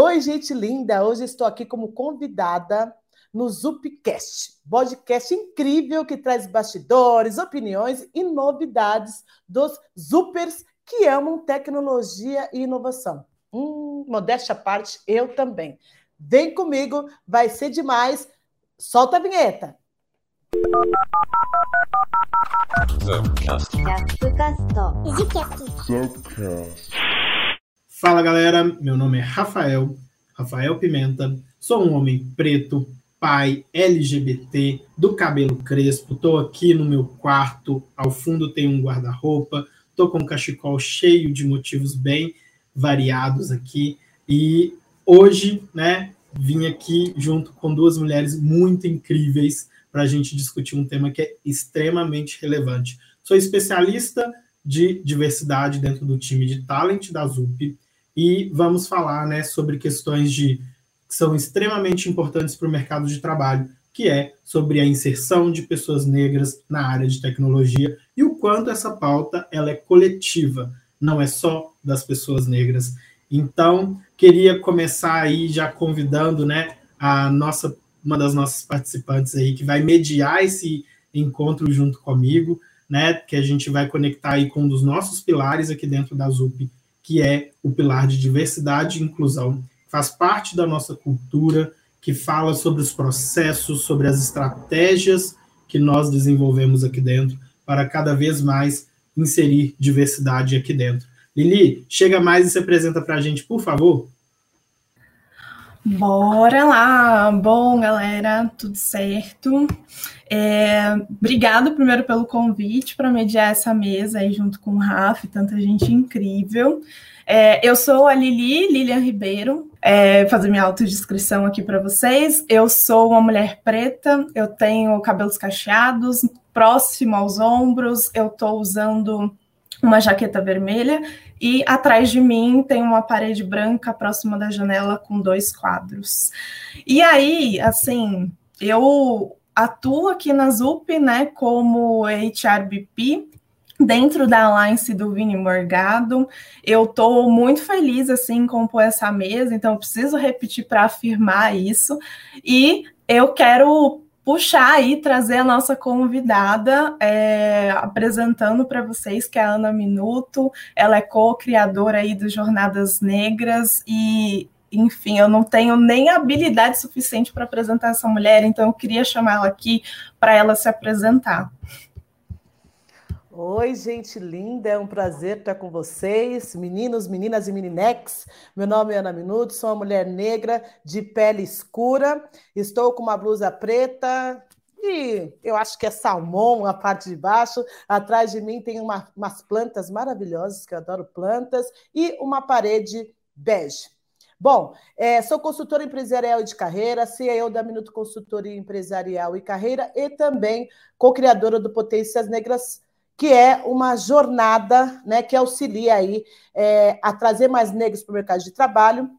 Oi, gente linda! Hoje estou aqui como convidada no Zupcast, podcast incrível que traz bastidores, opiniões e novidades dos Zupers que amam tecnologia e inovação. Hum, modéstia à parte, eu também. Vem comigo, vai ser demais. Solta a vinheta. Fala galera, meu nome é Rafael, Rafael Pimenta, sou um homem preto, pai, LGBT, do cabelo crespo, estou aqui no meu quarto, ao fundo tem um guarda-roupa, estou com um cachecol cheio de motivos bem variados aqui, e hoje, né, vim aqui junto com duas mulheres muito incríveis para a gente discutir um tema que é extremamente relevante. Sou especialista de diversidade dentro do time de talent da ZUP, e vamos falar né, sobre questões de, que são extremamente importantes para o mercado de trabalho, que é sobre a inserção de pessoas negras na área de tecnologia e o quanto essa pauta ela é coletiva, não é só das pessoas negras. Então, queria começar aí já convidando né, a nossa uma das nossas participantes aí que vai mediar esse encontro junto comigo, né, que a gente vai conectar aí com um dos nossos pilares aqui dentro da ZUP, que é o pilar de diversidade e inclusão, faz parte da nossa cultura, que fala sobre os processos, sobre as estratégias que nós desenvolvemos aqui dentro para cada vez mais inserir diversidade aqui dentro. Lili, chega mais e se apresenta para a gente, por favor. Bora lá! Bom, galera, tudo certo? É, obrigado primeiro pelo convite para mediar essa mesa aí junto com o Rafa e tanta gente incrível. É, eu sou a Lili, Lilian Ribeiro, é, fazer minha autodescrição aqui para vocês. Eu sou uma mulher preta, eu tenho cabelos cacheados, próximo aos ombros, eu estou usando uma jaqueta vermelha e atrás de mim tem uma parede branca próxima da janela com dois quadros. E aí, assim, eu atuo aqui na ZUP, né, como HRBP, dentro da Alliance do Vini Morgado. Eu estou muito feliz assim em compor essa mesa, então preciso repetir para afirmar isso. E eu quero puxar aí, trazer a nossa convidada, é, apresentando para vocês que é a Ana Minuto, ela é co-criadora aí do Jornadas Negras e enfim, eu não tenho nem habilidade suficiente para apresentar essa mulher, então eu queria chamá-la aqui para ela se apresentar. Oi, gente linda, é um prazer estar com vocês, meninos, meninas e meninex. Meu nome é Ana Minuto, sou uma mulher negra de pele escura, estou com uma blusa preta e eu acho que é salmão a parte de baixo. Atrás de mim tem uma, umas plantas maravilhosas, que eu adoro plantas, e uma parede bege. Bom, é, sou consultora empresarial de carreira, CEO da Minuto Consultoria Empresarial e Carreira e também co-criadora do Potências Negras que é uma jornada né, que auxilia aí é, a trazer mais negros para o mercado de trabalho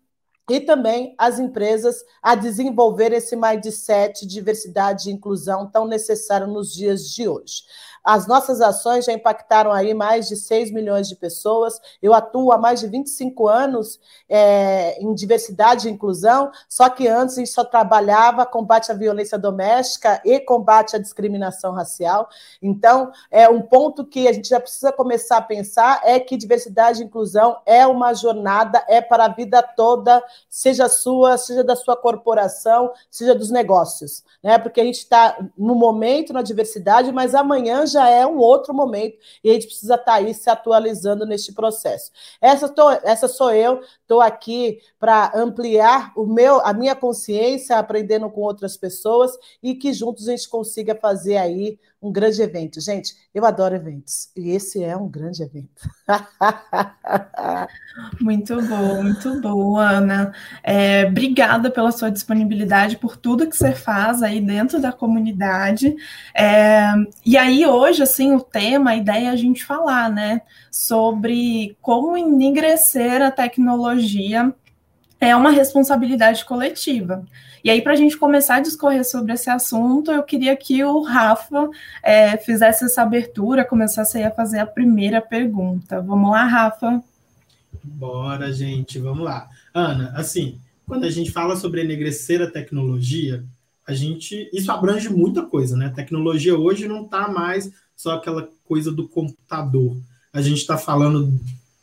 e também as empresas a desenvolver esse mindset de diversidade e inclusão tão necessário nos dias de hoje. As nossas ações já impactaram aí mais de 6 milhões de pessoas. Eu atuo há mais de 25 anos é, em diversidade e inclusão, só que antes a gente só trabalhava combate à violência doméstica e combate à discriminação racial. Então, é um ponto que a gente já precisa começar a pensar é que diversidade e inclusão é uma jornada, é para a vida toda, seja sua, seja da sua corporação, seja dos negócios, né? Porque a gente está no momento na diversidade, mas amanhã já é um outro momento e a gente precisa estar tá aí se atualizando neste processo. Essa, tô, essa sou eu, estou aqui para ampliar o meu, a minha consciência, aprendendo com outras pessoas e que juntos a gente consiga fazer aí um grande evento. Gente, eu adoro eventos e esse é um grande evento. muito bom, muito bom, Ana. É, obrigada pela sua disponibilidade, por tudo que você faz aí dentro da comunidade. É, e aí, hoje, assim, o tema, a ideia é a gente falar, né, sobre como enegrecer a tecnologia é uma responsabilidade coletiva. E aí, para a gente começar a discorrer sobre esse assunto, eu queria que o Rafa é, fizesse essa abertura, começasse a fazer a primeira pergunta. Vamos lá, Rafa? Bora, gente, vamos lá. Ana, assim, quando a gente fala sobre enegrecer a tecnologia, a gente isso abrange muita coisa, né? A tecnologia hoje não está mais só aquela coisa do computador. A gente está falando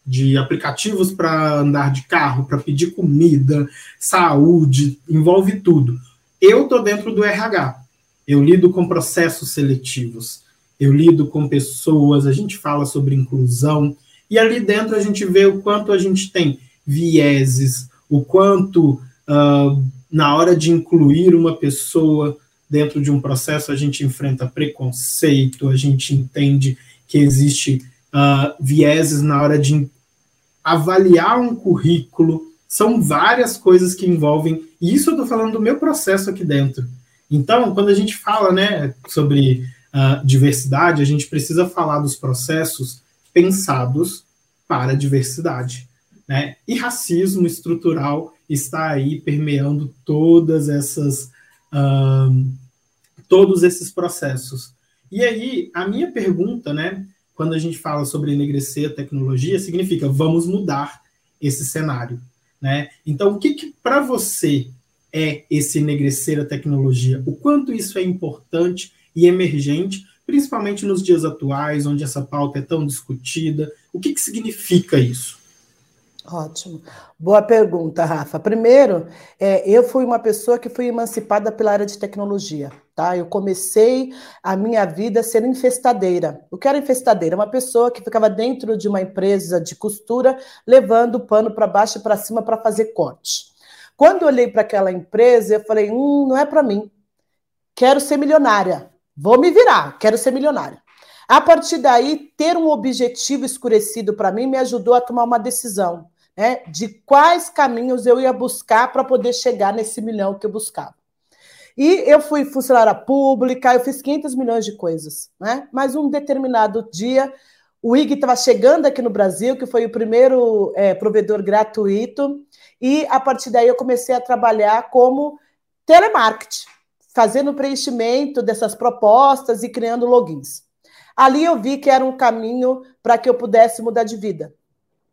de aplicativos para andar de carro, para pedir comida, saúde, envolve tudo. Eu estou dentro do RH. Eu lido com processos seletivos. Eu lido com pessoas, a gente fala sobre inclusão. E ali dentro a gente vê o quanto a gente tem vieses, o quanto uh, na hora de incluir uma pessoa dentro de um processo a gente enfrenta preconceito, a gente entende que existe uh, vieses na hora de avaliar um currículo, são várias coisas que envolvem. E isso eu estou falando do meu processo aqui dentro. Então, quando a gente fala né, sobre uh, diversidade, a gente precisa falar dos processos pensados para a diversidade. Né? E racismo estrutural está aí permeando todas essas, uh, todos esses processos. E aí, a minha pergunta, né, quando a gente fala sobre enegrecer a tecnologia, significa vamos mudar esse cenário. Né? Então, o que, que para você é esse enegrecer a tecnologia? O quanto isso é importante e emergente, principalmente nos dias atuais, onde essa pauta é tão discutida? O que, que significa isso? Ótimo. Boa pergunta, Rafa. Primeiro, é, eu fui uma pessoa que fui emancipada pela área de tecnologia. Tá? Eu comecei a minha vida sendo infestadeira. O que era infestadeira? Uma pessoa que ficava dentro de uma empresa de costura, levando o pano para baixo e para cima para fazer corte. Quando eu olhei para aquela empresa, eu falei: hum, não é para mim. Quero ser milionária. Vou me virar, quero ser milionária. A partir daí, ter um objetivo escurecido para mim me ajudou a tomar uma decisão né, de quais caminhos eu ia buscar para poder chegar nesse milhão que eu buscava. E eu fui funcionária pública, eu fiz 500 milhões de coisas, né? Mas um determinado dia, o IG estava chegando aqui no Brasil, que foi o primeiro é, provedor gratuito, e a partir daí eu comecei a trabalhar como telemarketing, fazendo preenchimento dessas propostas e criando logins. Ali eu vi que era um caminho para que eu pudesse mudar de vida.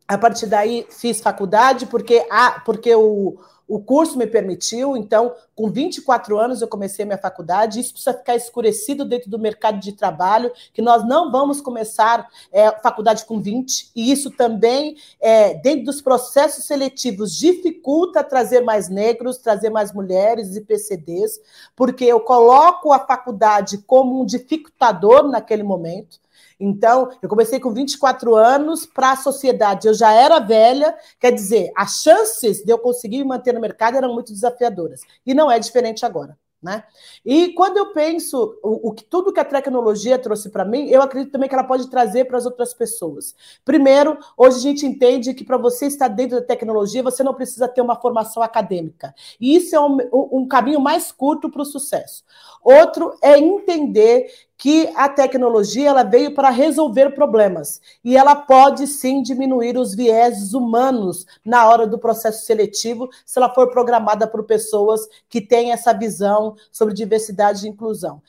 A partir daí, fiz faculdade, porque, a, porque o, o curso me permitiu. Então, com 24 anos, eu comecei minha faculdade. Isso precisa ficar escurecido dentro do mercado de trabalho, que nós não vamos começar é, faculdade com 20. E isso também, é, dentro dos processos seletivos, dificulta trazer mais negros, trazer mais mulheres e PCDs, porque eu coloco a faculdade como um dificultador naquele momento. Então, eu comecei com 24 anos para a sociedade. Eu já era velha, quer dizer, as chances de eu conseguir me manter no mercado eram muito desafiadoras. E não é diferente agora. Né? E quando eu penso o, o que tudo que a tecnologia trouxe para mim, eu acredito também que ela pode trazer para as outras pessoas. Primeiro, hoje a gente entende que para você estar dentro da tecnologia, você não precisa ter uma formação acadêmica. E isso é um, um caminho mais curto para o sucesso. Outro é entender que a tecnologia ela veio para resolver problemas e ela pode sim diminuir os vieses humanos na hora do processo seletivo, se ela for programada por pessoas que têm essa visão sobre diversidade e inclusão.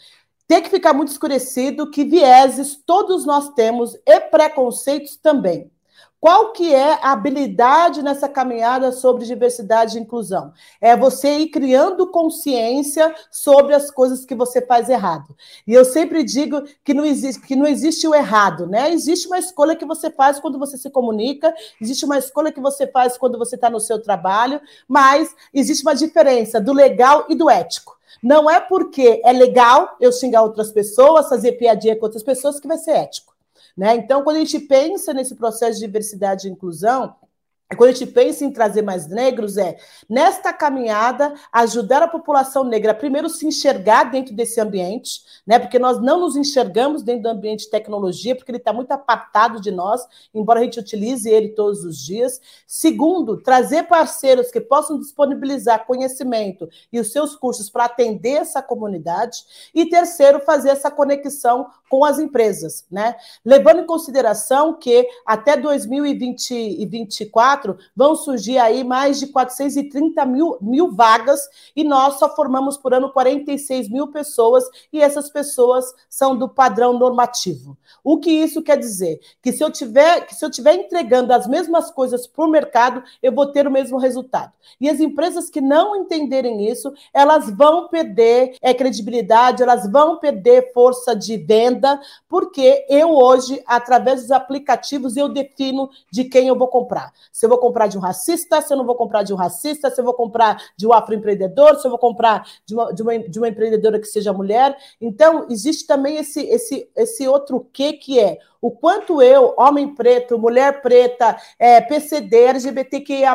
Tem que ficar muito escurecido que vieses todos nós temos e preconceitos também. Qual que é a habilidade nessa caminhada sobre diversidade e inclusão? É você ir criando consciência sobre as coisas que você faz errado. E eu sempre digo que não existe, que não existe o errado, né? Existe uma escolha que você faz quando você se comunica, existe uma escolha que você faz quando você está no seu trabalho, mas existe uma diferença do legal e do ético. Não é porque é legal eu xingar outras pessoas, fazer piadinha com outras pessoas que vai ser ético. Né? Então, quando a gente pensa nesse processo de diversidade e inclusão, quando a gente pensa em trazer mais negros, é nesta caminhada ajudar a população negra primeiro se enxergar dentro desse ambiente, né? Porque nós não nos enxergamos dentro do ambiente de tecnologia, porque ele está muito apartado de nós, embora a gente utilize ele todos os dias. Segundo, trazer parceiros que possam disponibilizar conhecimento e os seus cursos para atender essa comunidade. E terceiro, fazer essa conexão com as empresas, né? Levando em consideração que até 2024 quatro, vão surgir aí mais de 430 mil, mil vagas e nós só formamos por ano 46 mil pessoas e essas pessoas são do padrão normativo. O que isso quer dizer? Que se eu tiver, que se eu tiver entregando as mesmas coisas para o mercado, eu vou ter o mesmo resultado. E as empresas que não entenderem isso, elas vão perder é, credibilidade, elas vão perder força de venda, porque eu hoje, através dos aplicativos, eu defino de quem eu vou comprar. Se eu vou comprar de um racista, se eu não vou comprar de um racista, se eu vou comprar de um afroempreendedor, se eu vou comprar de uma, de uma, de uma empreendedora que seja mulher. Então, existe também esse, esse, esse outro quê que é o quanto eu, homem preto, mulher preta, é, PCD, LGBTQIA,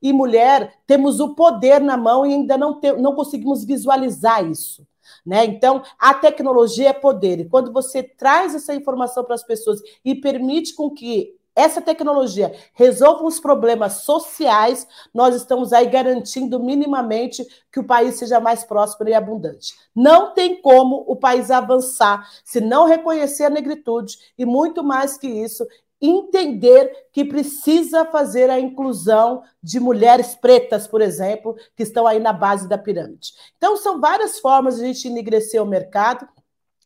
e mulher, temos o poder na mão e ainda não, te, não conseguimos visualizar isso. Né? Então, a tecnologia é poder. E quando você traz essa informação para as pessoas e permite com que essa tecnologia resolva os problemas sociais, nós estamos aí garantindo minimamente que o país seja mais próspero e abundante. Não tem como o país avançar se não reconhecer a negritude e muito mais que isso, entender que precisa fazer a inclusão de mulheres pretas, por exemplo, que estão aí na base da pirâmide. Então, são várias formas de a gente enegrecer o mercado.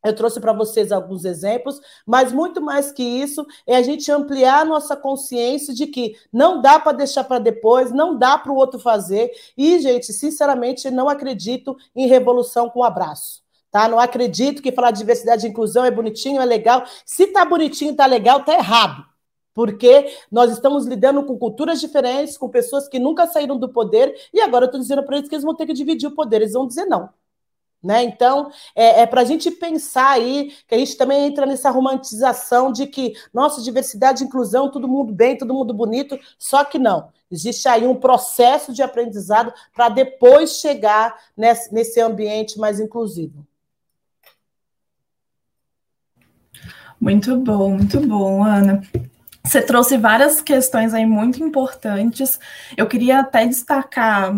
Eu trouxe para vocês alguns exemplos, mas muito mais que isso é a gente ampliar a nossa consciência de que não dá para deixar para depois, não dá para o outro fazer. E, gente, sinceramente, não acredito em revolução com abraço. Tá? Não acredito que falar de diversidade e inclusão é bonitinho, é legal. Se tá bonitinho, tá legal, tá errado. Porque nós estamos lidando com culturas diferentes, com pessoas que nunca saíram do poder, e agora eu estou dizendo para eles que eles vão ter que dividir o poder. Eles vão dizer não. Né? Então, é, é para a gente pensar aí, que a gente também entra nessa romantização de que, nossa, diversidade e inclusão, todo mundo bem, todo mundo bonito, só que não. Existe aí um processo de aprendizado para depois chegar nesse, nesse ambiente mais inclusivo. Muito bom, muito bom, Ana. Você trouxe várias questões aí muito importantes. Eu queria até destacar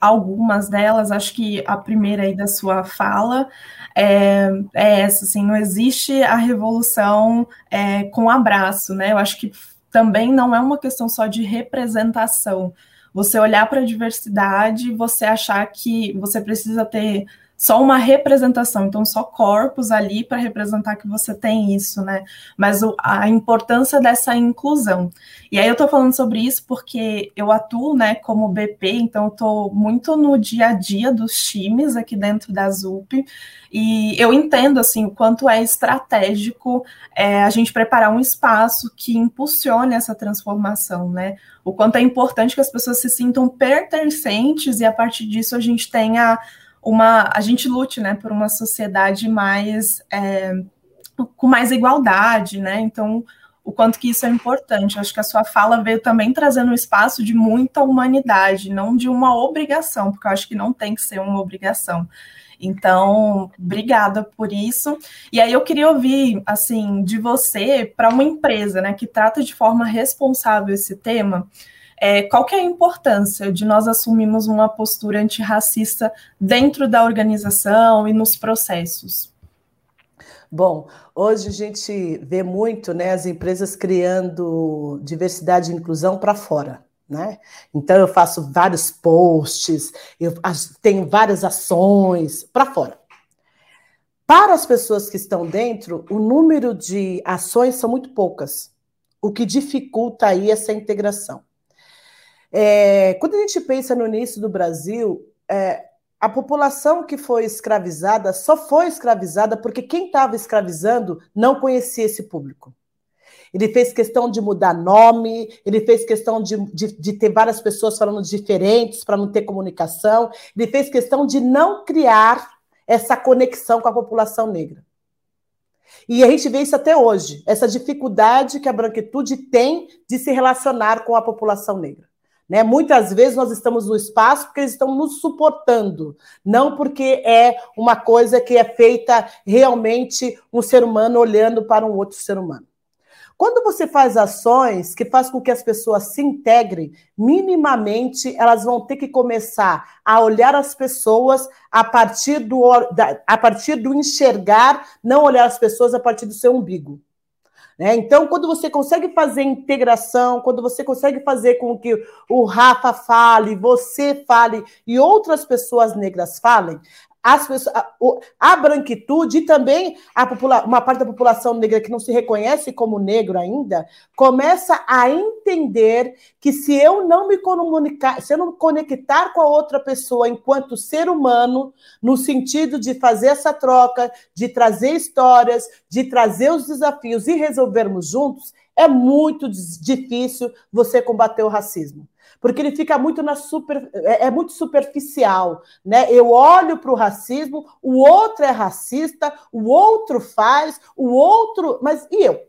algumas delas, acho que a primeira aí da sua fala é, é essa, assim, não existe a revolução é, com abraço, né? Eu acho que também não é uma questão só de representação. Você olhar para a diversidade, você achar que você precisa ter só uma representação, então só corpos ali para representar que você tem isso, né? Mas o, a importância dessa inclusão. E aí eu estou falando sobre isso porque eu atuo, né, como BP, então estou muito no dia a dia dos times aqui dentro da ZUP, e eu entendo assim o quanto é estratégico é, a gente preparar um espaço que impulsione essa transformação, né? O quanto é importante que as pessoas se sintam pertencentes e a partir disso a gente tenha uma a gente lute né, por uma sociedade mais é, com mais igualdade, né? Então, o quanto que isso é importante. acho que a sua fala veio também trazendo um espaço de muita humanidade, não de uma obrigação, porque eu acho que não tem que ser uma obrigação. Então, obrigada por isso. E aí eu queria ouvir, assim, de você para uma empresa, né, que trata de forma responsável esse tema. É, qual que é a importância de nós assumirmos uma postura antirracista dentro da organização e nos processos? Bom, hoje a gente vê muito né, as empresas criando diversidade e inclusão para fora. Né? Então eu faço vários posts, eu tenho várias ações para fora. Para as pessoas que estão dentro, o número de ações são muito poucas, o que dificulta aí essa integração. É, quando a gente pensa no início do Brasil, é, a população que foi escravizada só foi escravizada porque quem estava escravizando não conhecia esse público. Ele fez questão de mudar nome, ele fez questão de, de, de ter várias pessoas falando diferentes para não ter comunicação, ele fez questão de não criar essa conexão com a população negra. E a gente vê isso até hoje, essa dificuldade que a branquitude tem de se relacionar com a população negra. Né? Muitas vezes nós estamos no espaço porque eles estão nos suportando, não porque é uma coisa que é feita realmente um ser humano olhando para um outro ser humano. Quando você faz ações que faz com que as pessoas se integrem, minimamente elas vão ter que começar a olhar as pessoas a partir do, a partir do enxergar, não olhar as pessoas a partir do seu umbigo. Né? Então, quando você consegue fazer integração, quando você consegue fazer com que o Rafa fale, você fale e outras pessoas negras falem, as pessoas, a, a, branquitude e também a popula, uma parte da população negra que não se reconhece como negro ainda, começa a entender que se eu não me comunicar, se eu não conectar com a outra pessoa enquanto ser humano, no sentido de fazer essa troca, de trazer histórias, de trazer os desafios e resolvermos juntos, é muito difícil você combater o racismo porque ele fica muito na super, é, é muito superficial, né? Eu olho para o racismo, o outro é racista, o outro faz, o outro, mas e eu,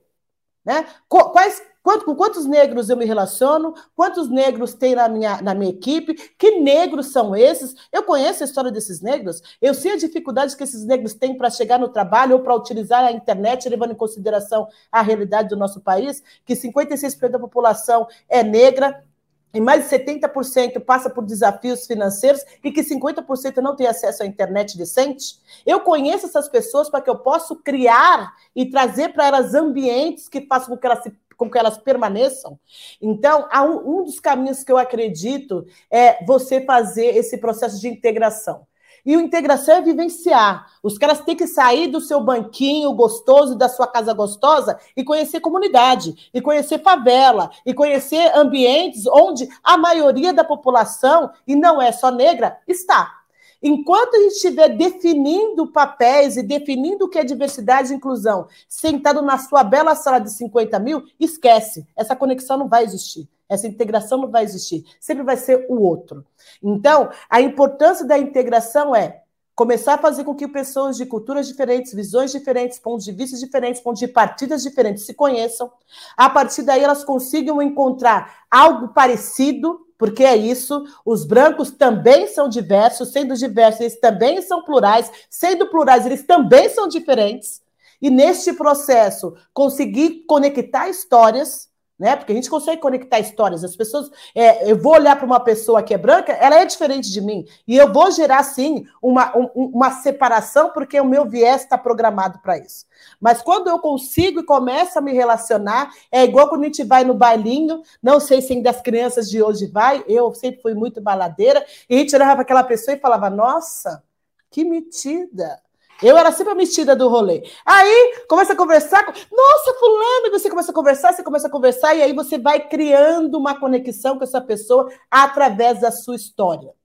né? Quais com quantos negros eu me relaciono? Quantos negros tem na minha, na minha equipe? Que negros são esses? Eu conheço a história desses negros? Eu sei a dificuldade que esses negros têm para chegar no trabalho ou para utilizar a internet, levando em consideração a realidade do nosso país, que 56% da população é negra, e mais de 70% passa por desafios financeiros e que 50% não tem acesso à internet decente? Eu conheço essas pessoas para que eu possa criar e trazer para elas ambientes que façam com que elas, se, com que elas permaneçam. Então, um, um dos caminhos que eu acredito é você fazer esse processo de integração. E o integração é vivenciar. Os caras têm que sair do seu banquinho gostoso, da sua casa gostosa, e conhecer comunidade, e conhecer favela, e conhecer ambientes onde a maioria da população, e não é só negra, está. Enquanto a gente estiver definindo papéis e definindo o que é diversidade e inclusão, sentado na sua bela sala de 50 mil, esquece. Essa conexão não vai existir. Essa integração não vai existir. Sempre vai ser o outro. Então, a importância da integração é começar a fazer com que pessoas de culturas diferentes, visões diferentes, pontos de vista diferentes, pontos de partidas diferentes se conheçam. A partir daí, elas consigam encontrar algo parecido, porque é isso. Os brancos também são diversos, sendo diversos, eles também são plurais, sendo plurais, eles também são diferentes. E neste processo, conseguir conectar histórias né? Porque a gente consegue conectar histórias. As pessoas, é, eu vou olhar para uma pessoa que é branca, ela é diferente de mim e eu vou gerar sim uma, um, uma separação porque o meu viés está programado para isso. Mas quando eu consigo e começo a me relacionar, é igual quando a gente vai no bailinho. Não sei se ainda as crianças de hoje vai. Eu sempre fui muito baladeira e a gente olhava para aquela pessoa e falava: Nossa, que metida! Eu era sempre a metida do rolê. Aí começa a conversar, nossa, fulano, você começa a conversar, você começa a conversar, e aí você vai criando uma conexão com essa pessoa através da sua história.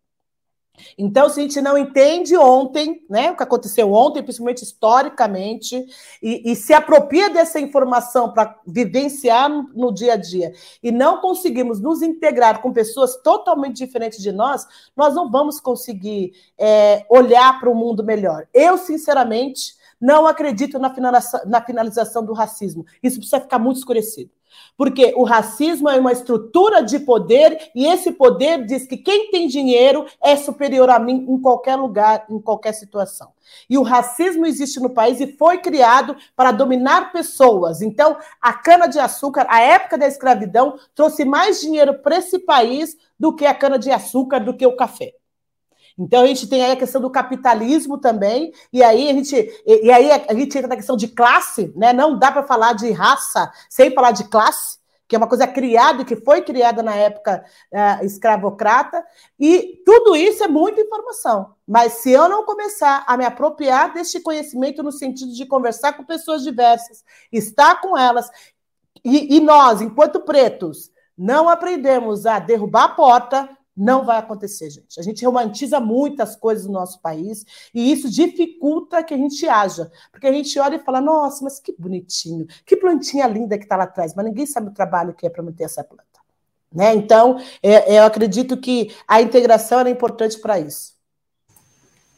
Então, se a gente não entende ontem, né, o que aconteceu ontem, principalmente historicamente, e, e se apropria dessa informação para vivenciar no, no, dia a dia, e não conseguimos nos integrar com pessoas totalmente diferentes de nós, nós não vamos conseguir é, olhar para o mundo melhor. Eu, sinceramente, não acredito na finalização, na finalização do racismo. Isso precisa ficar muito escurecido. Porque o racismo é uma estrutura de poder e esse poder diz que quem tem dinheiro é superior a mim em qualquer lugar, em qualquer situação. E o racismo existe no país e foi criado para dominar pessoas. Então, a cana-de-açúcar, a época da escravidão, trouxe mais dinheiro para esse país do que a cana-de-açúcar, do que o café. Então a gente tem aí a questão do capitalismo também, e aí a gente, e, e aí a gente entra na questão de classe, né? Não dá para falar de raça sem falar de classe, que é uma coisa criada e que foi criada na época uh, escravocrata, e tudo isso é muita informação. Mas se eu não começar a me apropriar deste conhecimento no sentido de conversar com pessoas diversas, estar com elas, e, e nós, enquanto pretos, não aprendemos a derrubar a porta, não vai acontecer, gente. A gente romantiza muitas coisas no nosso país e isso dificulta que a gente haja. Porque a gente olha e fala: nossa, mas que bonitinho, que plantinha linda que está lá atrás, mas ninguém sabe o trabalho que é para manter essa planta. Né? Então, é, eu acredito que a integração era importante para isso.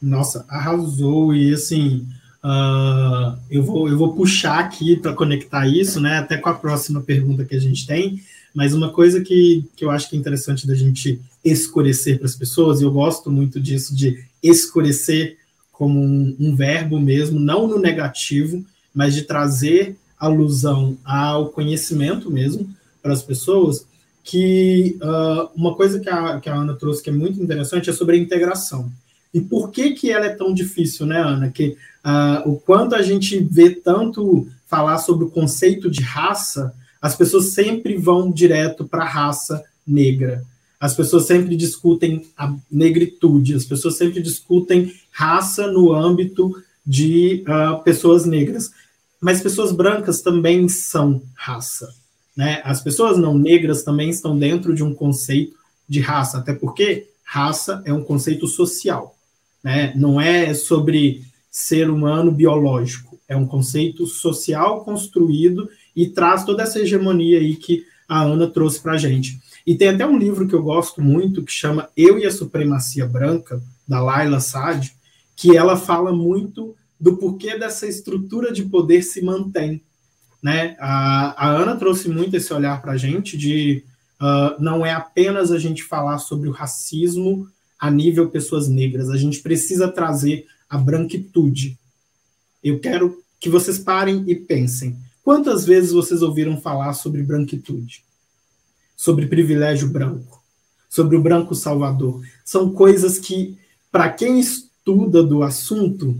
Nossa, arrasou. E assim, uh, eu, vou, eu vou puxar aqui para conectar isso, né? Até com a próxima pergunta que a gente tem. Mas uma coisa que, que eu acho que é interessante da gente escurecer para as pessoas, e eu gosto muito disso, de escurecer como um, um, verbo mesmo, não no negativo, mas de trazer alusão ao conhecimento mesmo para as pessoas, que uh, uma coisa que a, que a Ana trouxe que é muito interessante é sobre a integração. E por que, que ela é tão difícil, né, Ana? Que uh, o quanto a gente vê tanto falar sobre o conceito de raça, as pessoas sempre vão direto para a raça negra. As pessoas sempre discutem a negritude, as pessoas sempre discutem raça no âmbito de uh, pessoas negras. Mas pessoas brancas também são raça. Né? As pessoas não negras também estão dentro de um conceito de raça, até porque raça é um conceito social. Né? Não é sobre ser humano biológico, é um conceito social construído e traz toda essa hegemonia aí que a Ana trouxe para a gente. E tem até um livro que eu gosto muito que chama Eu e a Supremacia Branca, da Laila Saad, que ela fala muito do porquê dessa estrutura de poder se mantém. Né? A, a Ana trouxe muito esse olhar para a gente de uh, não é apenas a gente falar sobre o racismo a nível pessoas negras, a gente precisa trazer a branquitude. Eu quero que vocês parem e pensem. Quantas vezes vocês ouviram falar sobre branquitude? sobre privilégio branco, sobre o branco salvador. São coisas que, para quem estuda do assunto,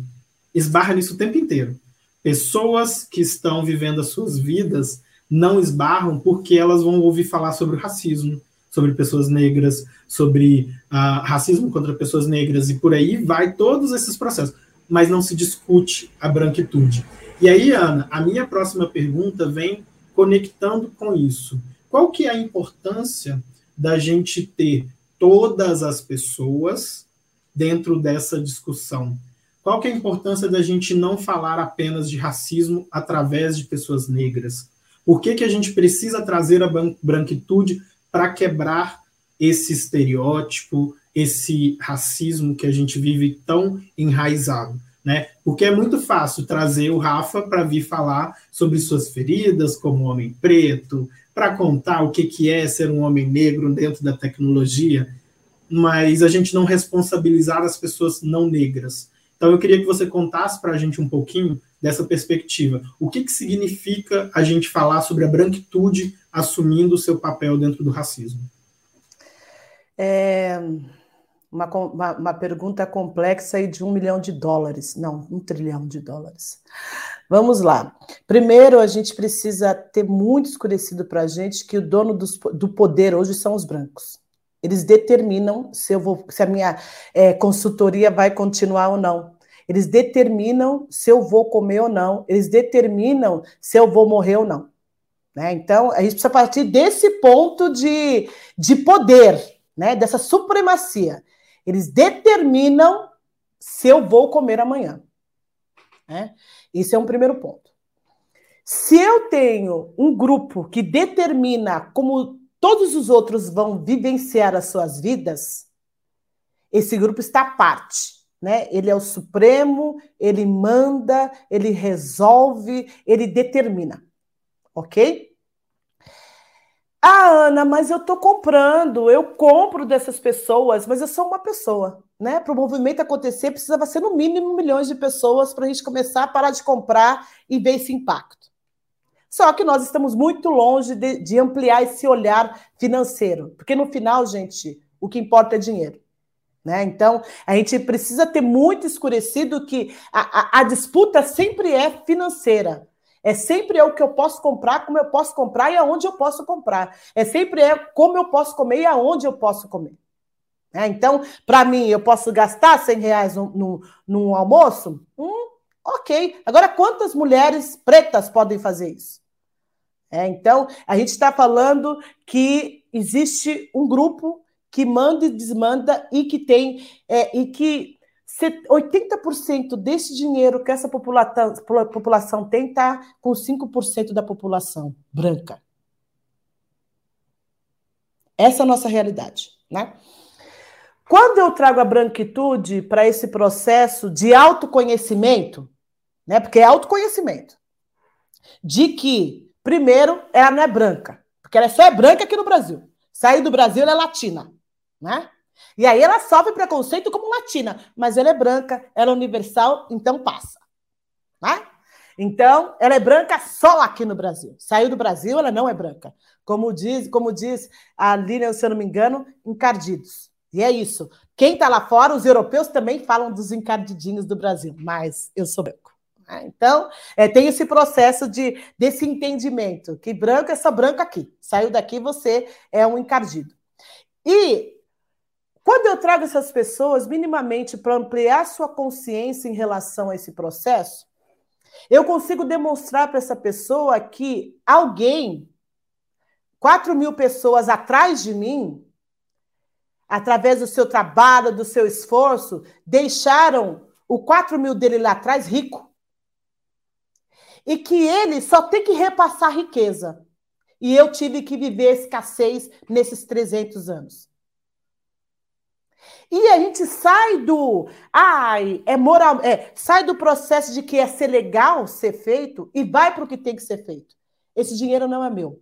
esbarra nisso o tempo inteiro. Pessoas que estão vivendo as suas vidas não esbarram porque elas vão ouvir falar sobre o racismo, sobre pessoas negras, sobre uh, racismo contra pessoas negras e por aí vai todos esses processos, mas não se discute a branquitude. E aí, Ana, a minha próxima pergunta vem conectando com isso. Qual que é a importância da gente ter todas as pessoas dentro dessa discussão? Qual que é a importância da gente não falar apenas de racismo através de pessoas negras? Por que, que a gente precisa trazer a branquitude para quebrar esse estereótipo, esse racismo que a gente vive tão enraizado? Né? Porque é muito fácil trazer o Rafa para vir falar sobre suas feridas como homem preto, para contar o que, que é ser um homem negro dentro da tecnologia, mas a gente não responsabilizar as pessoas não negras. Então eu queria que você contasse para a gente um pouquinho dessa perspectiva. O que, que significa a gente falar sobre a branquitude assumindo o seu papel dentro do racismo? É uma, uma, uma pergunta complexa e de um milhão de dólares. Não, um trilhão de dólares. Vamos lá. Primeiro, a gente precisa ter muito escurecido para a gente que o dono dos, do poder hoje são os brancos. Eles determinam se, eu vou, se a minha é, consultoria vai continuar ou não. Eles determinam se eu vou comer ou não. Eles determinam se eu vou morrer ou não. Né? Então, a gente precisa partir desse ponto de, de poder, né? dessa supremacia. Eles determinam se eu vou comer amanhã. Né? Esse é um primeiro ponto. Se eu tenho um grupo que determina como todos os outros vão vivenciar as suas vidas, esse grupo está à parte. Né? Ele é o supremo, ele manda, ele resolve, ele determina. Ok? Ah, Ana, mas eu estou comprando, eu compro dessas pessoas, mas eu sou uma pessoa né, para o movimento acontecer, precisava ser no mínimo milhões de pessoas para a gente começar a parar de comprar e ver esse impacto. Só que nós estamos muito longe de, de ampliar esse olhar financeiro, porque no final, gente, o que importa é dinheiro. Né? Então, a gente precisa ter muito escurecido que a, a, a disputa sempre é financeira. É sempre é o que eu posso comprar, como eu posso comprar e aonde eu posso comprar. É sempre é como eu posso comer e aonde eu posso comer. É, então, para mim, eu posso gastar 100 reais num, num, almoço? Hum, ok. Agora, quantas mulheres pretas podem fazer isso? É, então, a gente está falando que existe um grupo que manda e desmanda e que tem é, e que 80% desse dinheiro que essa população, população tem está com 5% da população branca. Essa é a nossa realidade, né? Quando eu trago a branquitude para esse processo de autoconhecimento, né? Porque é autoconhecimento, de que, primeiro, ela não é branca, porque ela só é branca aqui no Brasil. Sair do Brasil, ela é latina, né? E aí ela sofre preconceito como latina, mas ela é branca, ela é universal, então passa. Né? Então, ela é branca só aqui no Brasil. Saiu do Brasil, ela não é branca. Como diz, como diz a Lilian, se eu não me engano, encardidos. E é isso. Quem está lá fora, os europeus também falam dos encardidinhos do Brasil, mas eu sou branco. Né? Então, é, tem esse processo de, desse entendimento, que branco é só branco aqui. Saiu daqui, você é um encardido. E quando eu trago essas pessoas minimamente para ampliar sua consciência em relação a esse processo, eu consigo demonstrar para essa pessoa que alguém, 4 mil pessoas atrás de mim, através do seu trabalho, do seu esforço, deixaram o 4 mil dele lá atrás rico e que ele só tem que repassar riqueza. E eu tive que viver escassez nesses 300 anos. E a gente sai do, ai, é moral, é, sai do processo de que é ser legal ser feito e vai para o que tem que ser feito. Esse dinheiro não é meu.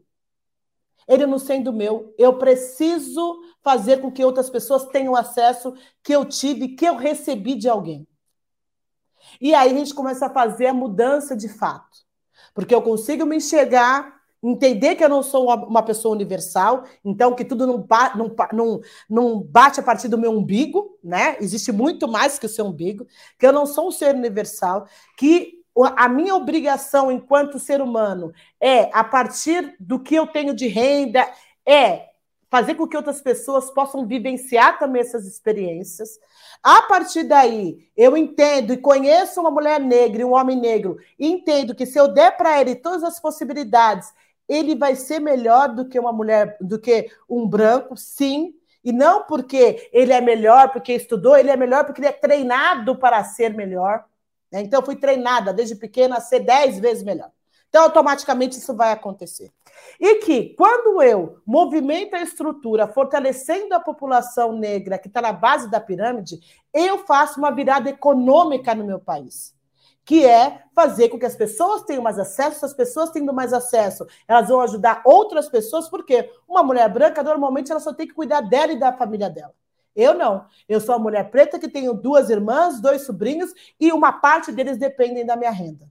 Ele não sendo meu, eu preciso fazer com que outras pessoas tenham acesso que eu tive, que eu recebi de alguém. E aí a gente começa a fazer a mudança de fato. Porque eu consigo me enxergar, entender que eu não sou uma pessoa universal, então que tudo não, não, não, não bate a partir do meu umbigo, né? Existe muito mais que o seu umbigo, que eu não sou um ser universal, que a minha obrigação enquanto ser humano é, a partir do que eu tenho de renda, é fazer com que outras pessoas possam vivenciar também essas experiências. A partir daí, eu entendo e conheço uma mulher negra e um homem negro, e entendo que se eu der para ele todas as possibilidades, ele vai ser melhor do que uma mulher, do que um branco, sim, e não porque ele é melhor, porque estudou, ele é melhor porque ele é treinado para ser melhor. Né? Então, fui treinada desde pequena a ser dez vezes melhor. Então, automaticamente isso vai acontecer. E que, quando eu movimento a estrutura, fortalecendo a população negra que está na base da pirâmide, eu faço uma virada econômica no meu país. Que é fazer com que as pessoas tenham mais acesso, as pessoas tendo mais acesso, elas vão ajudar outras pessoas, porque uma mulher branca, normalmente, ela só tem que cuidar dela e da família dela. Eu não. Eu sou uma mulher preta que tenho duas irmãs, dois sobrinhos, e uma parte deles dependem da minha renda.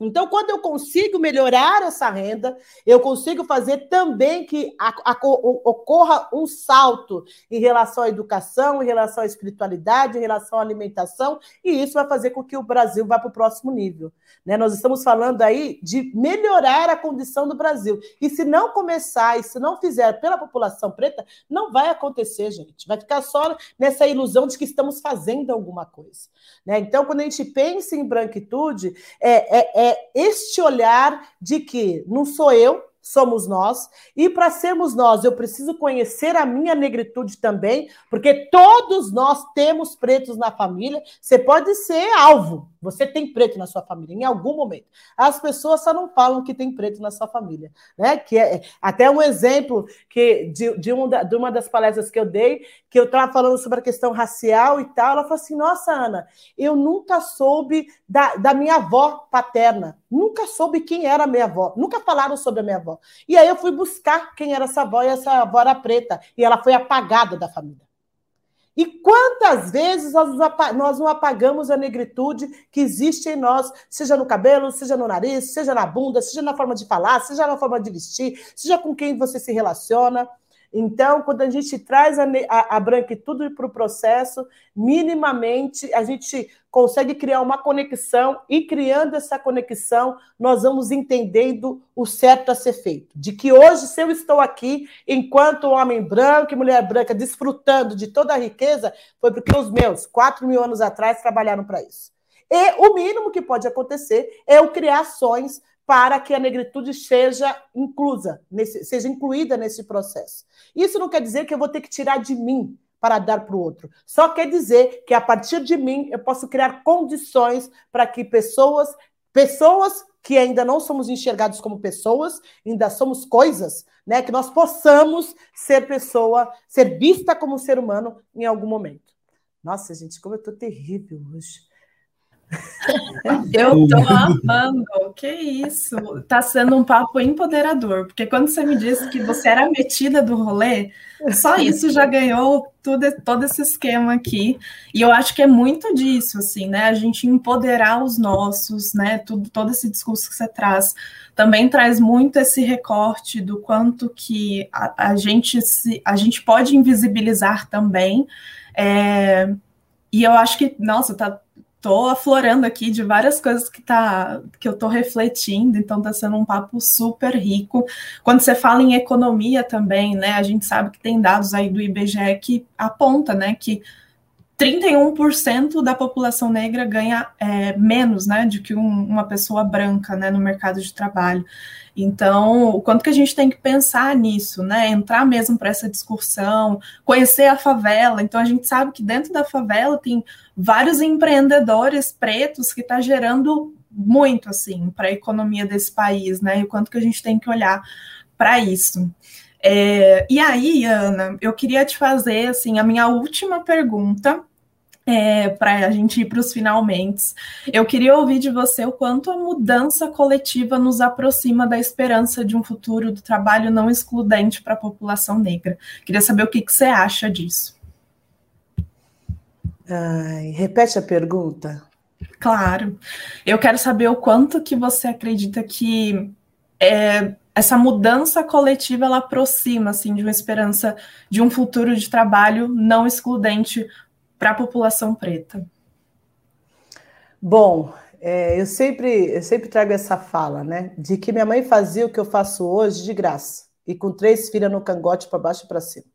Então, quando eu consigo melhorar essa renda, eu consigo fazer também que a, a, ocorra um salto em relação à educação, em relação à espiritualidade, em relação à alimentação, e isso vai fazer com que o Brasil vá para o próximo nível. Né? Nós estamos falando aí de melhorar a condição do Brasil. E se não começar, e se não fizer pela população preta, não vai acontecer, gente. Vai ficar só nessa ilusão de que estamos fazendo alguma coisa. Né? Então, quando a gente pensa em branquitude, é, é, é é este olhar de que não sou eu, somos nós, e para sermos nós, eu preciso conhecer a minha negritude também, porque todos nós temos pretos na família. Você pode ser alvo, você tem preto na sua família, em algum momento. As pessoas só não falam que tem preto na sua família, né? Que é até um exemplo que de, de, um, de uma das palestras que eu dei, que eu estava falando sobre a questão racial e tal. Ela falou assim: Nossa, Ana, eu nunca soube da, da minha avó paterna, nunca soube quem era a minha avó, nunca falaram sobre a minha avó. E aí eu fui buscar quem era essa avó, e essa avó era preta, e ela foi apagada da família. E quantas vezes nós não apagamos a negritude que existe em nós, seja no cabelo, seja no nariz, seja na bunda, seja na forma de falar, seja na forma de vestir, seja com quem você se relaciona. Então, quando a gente traz a, a, a branquitude para o processo, minimamente a gente consegue criar uma conexão e criando essa conexão, nós vamos entendendo o certo a ser feito. De que hoje, se eu estou aqui, enquanto homem branco e mulher branca, desfrutando de toda a riqueza, foi porque os meus, quatro mil anos atrás, trabalharam para isso. E o mínimo que pode acontecer é eu criar ações para que a negritude seja inclusa, nesse, seja incluída nesse processo. Isso não quer dizer que eu vou ter que tirar de mim para dar para o outro. Só quer dizer que a partir de mim eu posso criar condições para que pessoas, pessoas que ainda não somos enxergados como pessoas, ainda somos coisas, né, que nós possamos ser pessoa, ser vista como ser humano em algum momento. Nossa, gente, como eu estou terrível hoje. Eu tô amando, que isso? Tá sendo um papo empoderador, porque quando você me disse que você era metida do rolê, só isso já ganhou tudo, todo esse esquema aqui. E eu acho que é muito disso, assim, né? A gente empoderar os nossos, né? Tudo, todo esse discurso que você traz também traz muito esse recorte do quanto que a, a gente se, a gente pode invisibilizar também. É, e eu acho que, nossa, tá tô aflorando aqui de várias coisas que, tá, que eu tô refletindo, então tá sendo um papo super rico. Quando você fala em economia também, né, a gente sabe que tem dados aí do IBGE que aponta, né, que 31% da população negra ganha é, menos, né, do que um, uma pessoa branca, né, no mercado de trabalho. Então, o quanto que a gente tem que pensar nisso, né? Entrar mesmo para essa discussão, conhecer a favela. Então, a gente sabe que dentro da favela tem vários empreendedores pretos que está gerando muito, assim, para a economia desse país, né? E o quanto que a gente tem que olhar para isso. É, e aí, Ana, eu queria te fazer, assim, a minha última pergunta, é, para a gente ir para os finalmente. Eu queria ouvir de você o quanto a mudança coletiva nos aproxima da esperança de um futuro do trabalho não excludente para a população negra. Queria saber o que, que você acha disso. Ai, repete a pergunta. Claro. Eu quero saber o quanto que você acredita que é, essa mudança coletiva ela aproxima assim de uma esperança de um futuro de trabalho não excludente para a população preta? Bom, é, eu, sempre, eu sempre trago essa fala, né? De que minha mãe fazia o que eu faço hoje de graça, e com três filhas no cangote para baixo e para cima.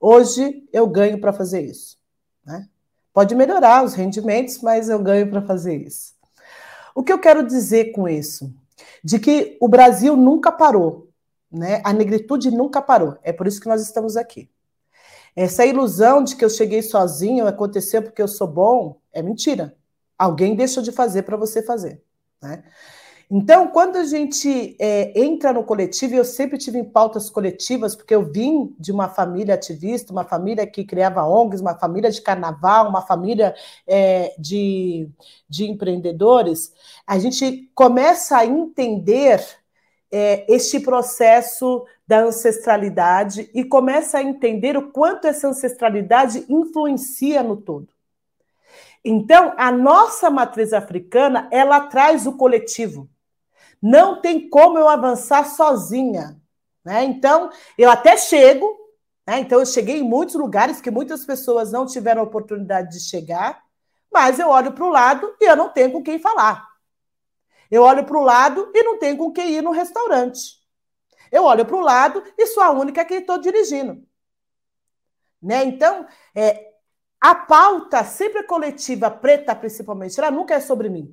Hoje eu ganho para fazer isso. Né? Pode melhorar os rendimentos, mas eu ganho para fazer isso. O que eu quero dizer com isso? De que o Brasil nunca parou, né? A negritude nunca parou. É por isso que nós estamos aqui. Essa ilusão de que eu cheguei sozinho, aconteceu porque eu sou bom, é mentira. Alguém deixou de fazer para você fazer. Né? Então, quando a gente é, entra no coletivo, eu sempre tive em pautas coletivas, porque eu vim de uma família ativista, uma família que criava ONGs, uma família de carnaval, uma família é, de, de empreendedores, a gente começa a entender é, este processo da ancestralidade e começa a entender o quanto essa ancestralidade influencia no todo. Então, a nossa matriz africana, ela traz o coletivo. Não tem como eu avançar sozinha. Né? Então, eu até chego, né? então eu cheguei em muitos lugares que muitas pessoas não tiveram oportunidade de chegar, mas eu olho para o lado e eu não tenho com quem falar. Eu olho para o lado e não tenho com quem ir no restaurante. Eu olho para o lado e sou a única que estou dirigindo. Né? Então, é, a pauta sempre coletiva, preta principalmente, ela nunca é sobre mim.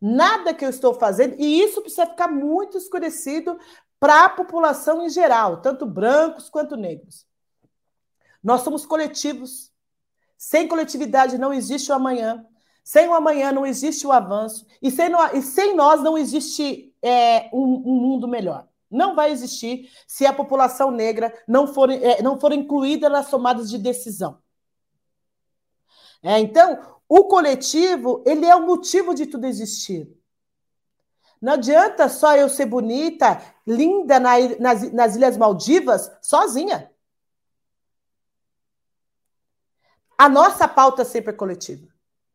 Nada que eu estou fazendo, e isso precisa ficar muito escurecido para a população em geral, tanto brancos quanto negros. Nós somos coletivos. Sem coletividade não existe o amanhã. Sem o amanhã não existe o avanço. E sem, e sem nós não existe é, um, um, mundo melhor. Não vai existir se a população negra não for, é, não for incluída nas tomadas de decisão. É, então, o coletivo ele é o motivo de tudo existir. Não adianta só eu ser bonita, linda na, nas, nas Ilhas Maldivas, sozinha. A nossa pauta sempre é coletiva.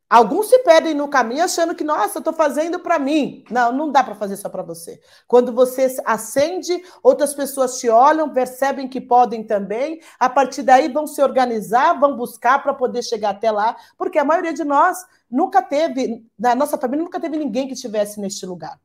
Alguns se perdem no caminho achando que, nossa, estou fazendo para mim. Não, não dá para fazer só para você. Quando você acende, outras pessoas te olham, percebem que podem também. A partir daí vão se organizar, vão buscar para poder chegar até lá, porque a maioria de nós nunca teve, na nossa família, nunca teve ninguém que estivesse neste lugar.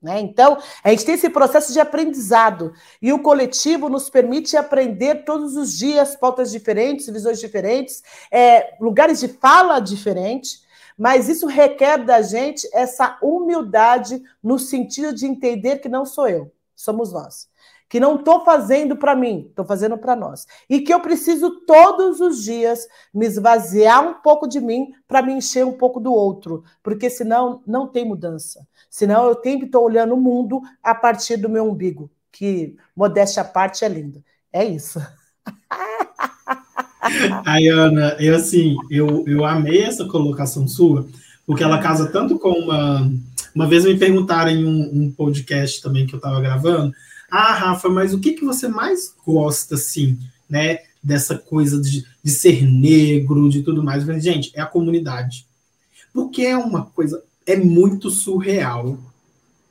Né? Então, a gente tem esse processo de aprendizado e o coletivo nos permite aprender todos os dias pautas diferentes, visões diferentes, é, lugares de fala diferentes, mas isso requer da gente essa humildade no sentido de entender que não sou eu, somos nós. Que não estou fazendo para mim, estou fazendo para nós. E que eu preciso todos os dias me esvaziar um pouco de mim para me encher um pouco do outro, porque senão não tem mudança. Senão eu sempre estou olhando o mundo a partir do meu umbigo, que, modéstia à parte, é lindo. É isso. Aí, Ana, eu assim, eu, eu amei essa colocação sua, porque ela casa tanto com uma. Uma vez me perguntaram em um, um podcast também que eu estava gravando, ah, Rafa, mas o que, que você mais gosta, assim, né? Dessa coisa de, de ser negro, de tudo mais. Mas, gente, é a comunidade. Porque é uma coisa, é muito surreal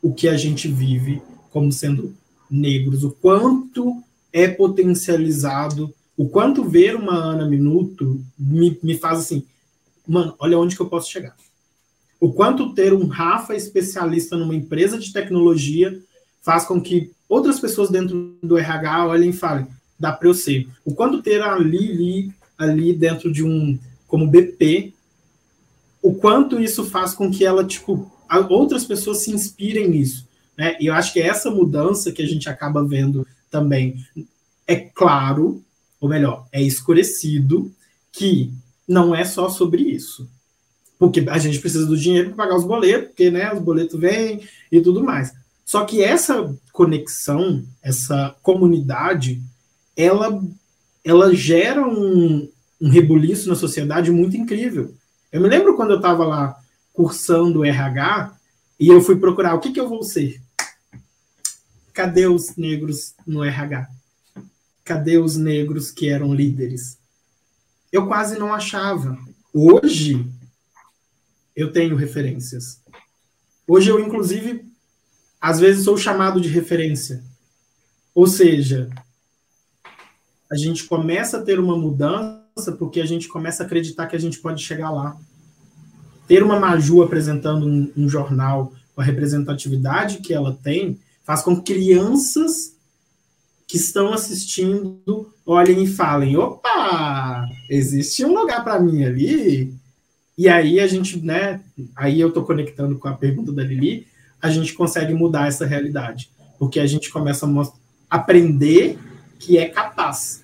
o que a gente vive como sendo negros, o quanto é potencializado, o quanto ver uma Ana Minuto me, me faz assim, mano, olha onde que eu posso chegar. O quanto ter um Rafa especialista numa empresa de tecnologia faz com que outras pessoas dentro do RH olhem e falem, dá para eu ser. O quanto ter a Lili ali dentro de um, como BP, o quanto isso faz com que ela, tipo, outras pessoas se inspirem nisso. Né? E eu acho que é essa mudança que a gente acaba vendo também. É claro, ou melhor, é escurecido que não é só sobre isso. Porque a gente precisa do dinheiro para pagar os boletos, porque né, os boletos vêm e tudo mais. Só que essa conexão, essa comunidade, ela, ela gera um, um rebuliço na sociedade muito incrível. Eu me lembro quando eu estava lá cursando RH e eu fui procurar o que, que eu vou ser. Cadê os negros no RH? Cadê os negros que eram líderes? Eu quase não achava. Hoje, eu tenho referências. Hoje eu, inclusive, às vezes sou chamado de referência. Ou seja, a gente começa a ter uma mudança porque a gente começa a acreditar que a gente pode chegar lá. Ter uma Maju apresentando um, um jornal com a representatividade que ela tem faz com que crianças que estão assistindo olhem e falem: opa, existe um lugar para mim ali. E aí a gente, né? Aí eu estou conectando com a pergunta da Lili, a gente consegue mudar essa realidade, porque a gente começa a aprender que é capaz,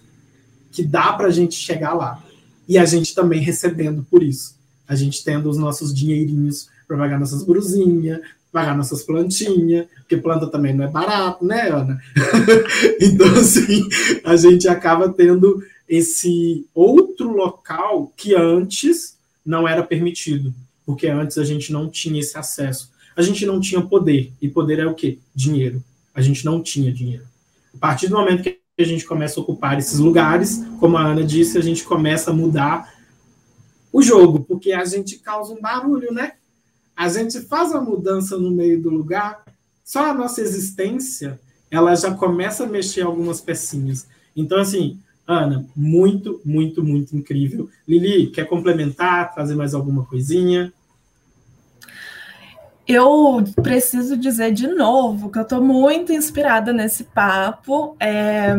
que dá para a gente chegar lá. E a gente também recebendo por isso. A gente tendo os nossos dinheirinhos para pagar nossas brusinhas, pagar nossas plantinhas, porque planta também não é barato, né, Ana? então, assim, a gente acaba tendo esse outro local que antes não era permitido, porque antes a gente não tinha esse acesso. A gente não tinha poder, e poder é o quê? Dinheiro. A gente não tinha dinheiro. A partir do momento que a gente começa a ocupar esses lugares, como a Ana disse, a gente começa a mudar o jogo, porque a gente causa um barulho, né? a gente faz a mudança no meio do lugar, só a nossa existência, ela já começa a mexer algumas pecinhas. Então, assim, Ana, muito, muito, muito incrível. Lili, quer complementar, trazer mais alguma coisinha? Eu preciso dizer de novo que eu estou muito inspirada nesse papo. É,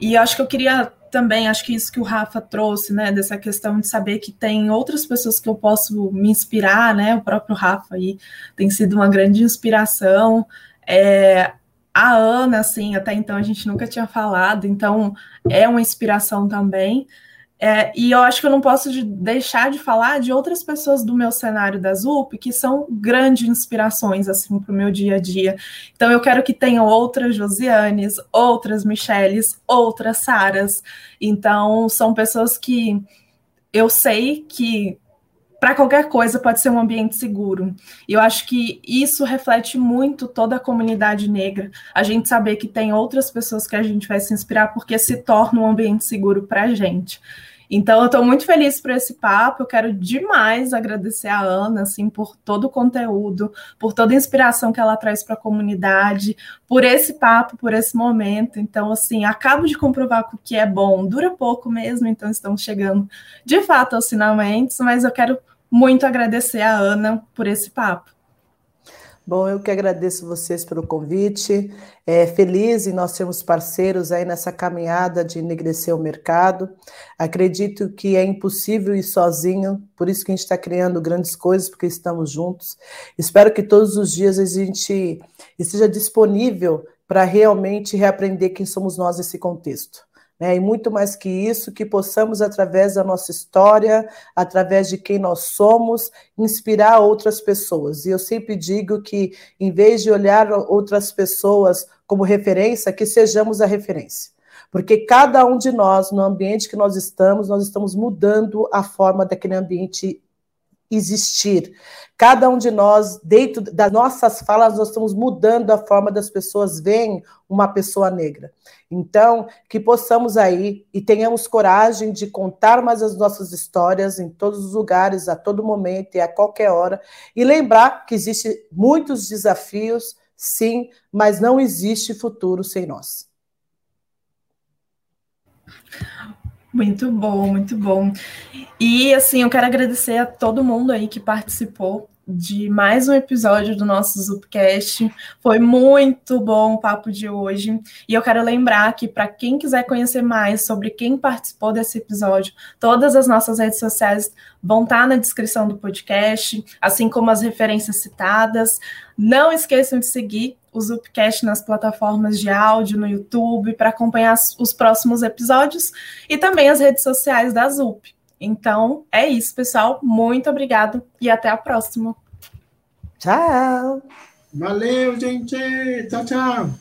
e acho que eu queria também acho que isso que o Rafa trouxe, né, dessa questão de saber que tem outras pessoas que eu posso me inspirar, né, o próprio Rafa aí tem sido uma grande inspiração. É, a Ana, assim, até então a gente nunca tinha falado, então é uma inspiração também. É, e eu acho que eu não posso de deixar de falar de outras pessoas do meu cenário da ZUP que são grandes inspirações assim para o meu dia a dia. Então eu quero que tenham outras Josianes, outras Micheles, outras Saras. Então são pessoas que eu sei que para qualquer coisa pode ser um ambiente seguro. E eu acho que isso reflete muito toda a comunidade negra. A gente saber que tem outras pessoas que a gente vai se inspirar porque se torna um ambiente seguro para a gente. Então, eu estou muito feliz por esse papo. Eu quero demais agradecer a Ana, assim, por todo o conteúdo, por toda a inspiração que ela traz para a comunidade, por esse papo, por esse momento. Então, assim, acabo de comprovar que o que é bom dura pouco mesmo, então estamos chegando de fato aos finalmente, mas eu quero muito agradecer a Ana por esse papo. Bom, eu que agradeço vocês pelo convite. É, feliz em nós sermos parceiros aí nessa caminhada de enegrecer o mercado. Acredito que é impossível ir sozinho, por isso que a gente está criando grandes coisas, porque estamos juntos. Espero que todos os dias a gente esteja disponível para realmente reaprender quem somos nós nesse contexto né? E muito mais que isso, que possamos, através da nossa história, através de quem nós somos, inspirar outras pessoas. E eu sempre digo que, em vez de olhar outras pessoas como referência, que sejamos a referência. Porque cada um de nós, no ambiente que nós estamos, nós estamos mudando a forma daquele ambiente existir. Cada um de nós, dentro das nossas falas, nós estamos mudando a forma das pessoas verem uma pessoa negra. Então, que possamos aí e tenhamos coragem de contar mais as nossas histórias em todos os lugares, a todo momento e a qualquer hora, e lembrar que existem muitos desafios, sim, mas não existe futuro sem nós. Muito bom, muito bom. E assim, eu quero agradecer a todo mundo aí que participou de mais um episódio do nosso Zupcast. Foi muito bom o papo de hoje. E eu quero lembrar que, para quem quiser conhecer mais sobre quem participou desse episódio, todas as nossas redes sociais vão estar na descrição do podcast, assim como as referências citadas. Não esqueçam de seguir o Zupcast nas plataformas de áudio, no YouTube, para acompanhar os próximos episódios e também as redes sociais da Zup. Então, é isso, pessoal. Muito obrigado e até a próxima. Tchau. Valeu, gente. Tchau, tchau.